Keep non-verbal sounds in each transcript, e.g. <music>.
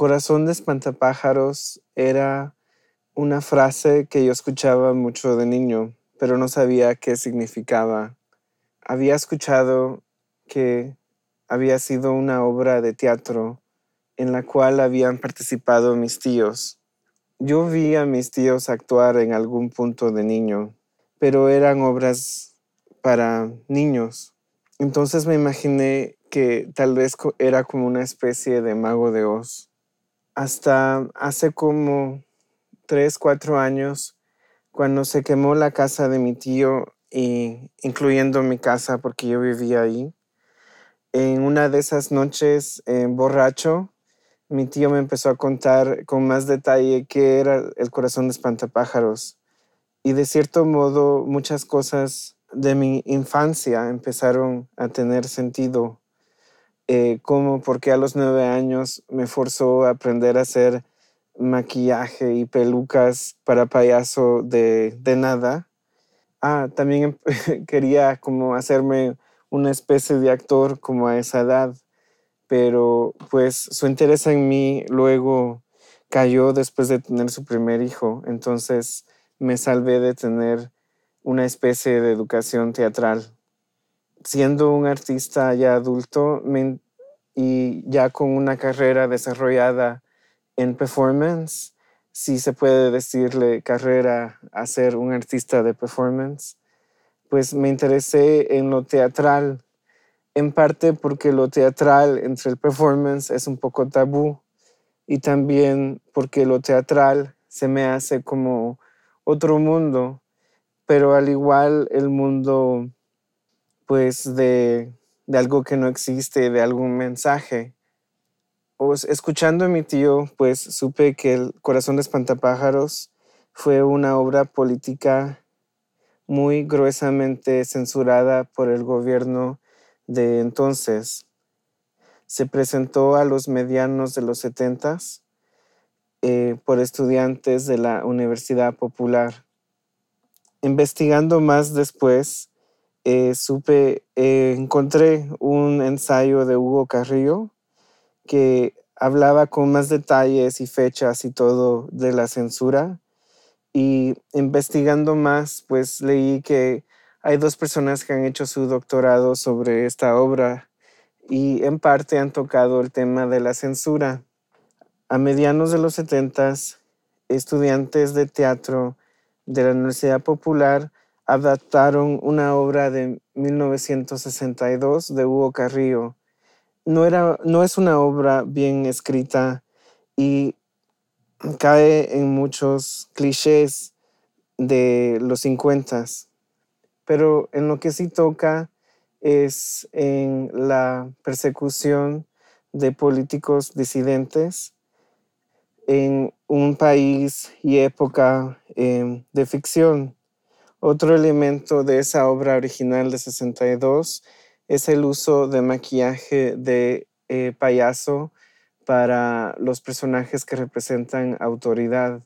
Corazón de espantapájaros era una frase que yo escuchaba mucho de niño, pero no sabía qué significaba. Había escuchado que había sido una obra de teatro en la cual habían participado mis tíos. Yo vi a mis tíos actuar en algún punto de niño, pero eran obras para niños. Entonces me imaginé que tal vez era como una especie de mago de Oz. Hasta hace como tres, cuatro años, cuando se quemó la casa de mi tío, y incluyendo mi casa porque yo vivía ahí, en una de esas noches eh, borracho, mi tío me empezó a contar con más detalle qué era el corazón de espantapájaros. Y de cierto modo muchas cosas de mi infancia empezaron a tener sentido, eh, como porque a los nueve años me forzó a aprender a hacer maquillaje y pelucas para payaso de, de nada. Ah, también <laughs> quería como hacerme una especie de actor como a esa edad pero pues su interés en mí luego cayó después de tener su primer hijo, entonces me salvé de tener una especie de educación teatral. Siendo un artista ya adulto y ya con una carrera desarrollada en performance, si se puede decirle carrera a ser un artista de performance, pues me interesé en lo teatral en parte porque lo teatral entre el performance es un poco tabú y también porque lo teatral se me hace como otro mundo, pero al igual el mundo pues de, de algo que no existe, de algún mensaje. Escuchando a mi tío, pues supe que El Corazón de Espantapájaros fue una obra política muy gruesamente censurada por el gobierno de entonces se presentó a los medianos de los setentas eh, por estudiantes de la Universidad Popular. Investigando más después, eh, supe, eh, encontré un ensayo de Hugo Carrillo que hablaba con más detalles y fechas y todo de la censura. Y investigando más, pues leí que hay dos personas que han hecho su doctorado sobre esta obra y en parte han tocado el tema de la censura. A medianos de los 70, estudiantes de teatro de la Universidad Popular adaptaron una obra de 1962 de Hugo Carrillo. No, era, no es una obra bien escrita y cae en muchos clichés de los 50 pero en lo que sí toca es en la persecución de políticos disidentes en un país y época em, de ficción. Otro elemento de esa obra original de 62 es el uso de maquillaje de eh, payaso para los personajes que representan autoridad.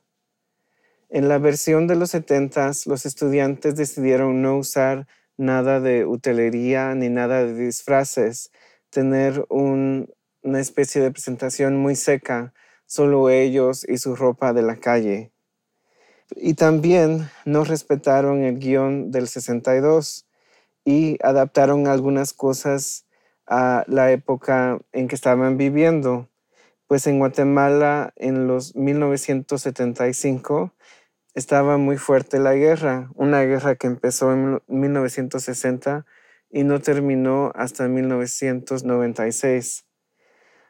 En la versión de los 70 los estudiantes decidieron no usar nada de utilería ni nada de disfraces, tener una especie de presentación muy seca, solo ellos y su ropa de la calle. Y también no respetaron el guion del 62 y adaptaron algunas cosas a la época en que estaban viviendo. Pues en Guatemala, en los 1975, estaba muy fuerte la guerra, una guerra que empezó en 1960 y no terminó hasta 1996.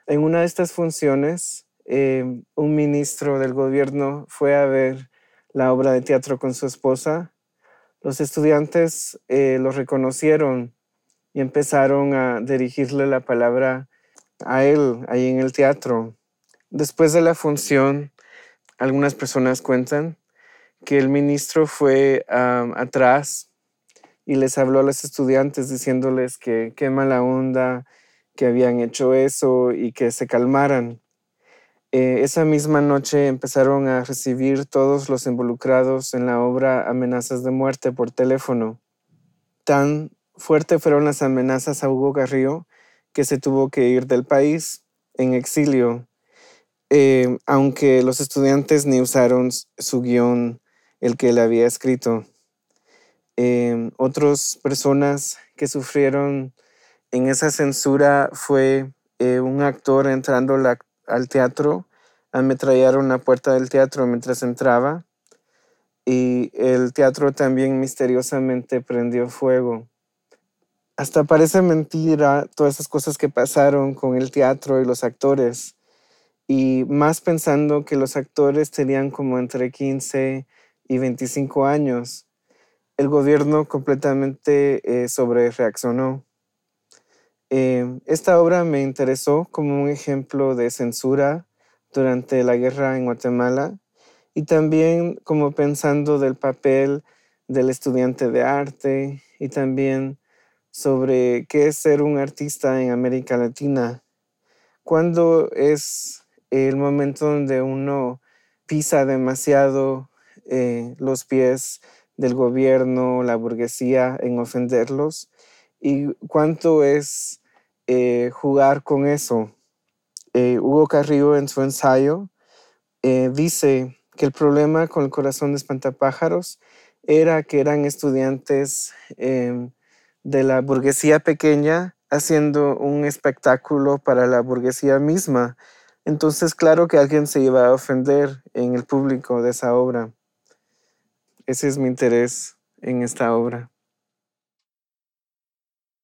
En una de estas funciones, em, un ministro del gobierno fue a ver la obra de teatro con su esposa. Los estudiantes eh, lo reconocieron y empezaron a dirigirle la palabra a él ahí en el teatro. Después de la función, algunas personas cuentan que el ministro fue atrás y les habló a los estudiantes diciéndoles que qué mala onda que habían hecho eso y que se calmaran. Eh, esa misma noche empezaron a recibir todos los involucrados en la obra amenazas de muerte por teléfono. Tan fuerte fueron las amenazas a Hugo Garrío que se tuvo que ir del país en exilio eh, aunque los estudiantes ni usaron su guion, el que él había escrito. Eh, otras personas que sufrieron en esa censura fue eh, un actor entrando al teatro, ametrallaron la puerta del teatro mientras entraba y el teatro también misteriosamente prendió fuego. Hasta parece mentira todas esas cosas que pasaron con el teatro y los actores, y más pensando que los actores tenían como entre 15 y 25 años. El gobierno completamente eh, sobre reaccionó. Em, esta obra me interesó como un ejemplo de censura durante la guerra en Guatemala y también como pensando del papel del estudiante de arte y también sobre qué es ser un artista en América Latina. ¿Cuándo es el momento donde uno pisa demasiado eh, los pies del gobierno, la burguesía en ofenderlos? ¿Y cuánto es eh, jugar con eso? Eh, Hugo Carrillo en su ensayo dice que el problema con el corazón de espantapájaros era que eran estudiantes em, de la burguesía pequeña haciendo un espectáculo para la burguesía misma. Entonces, claro que alguien se iba a ofender en el público de esa obra. Ese es mi interés en esta obra.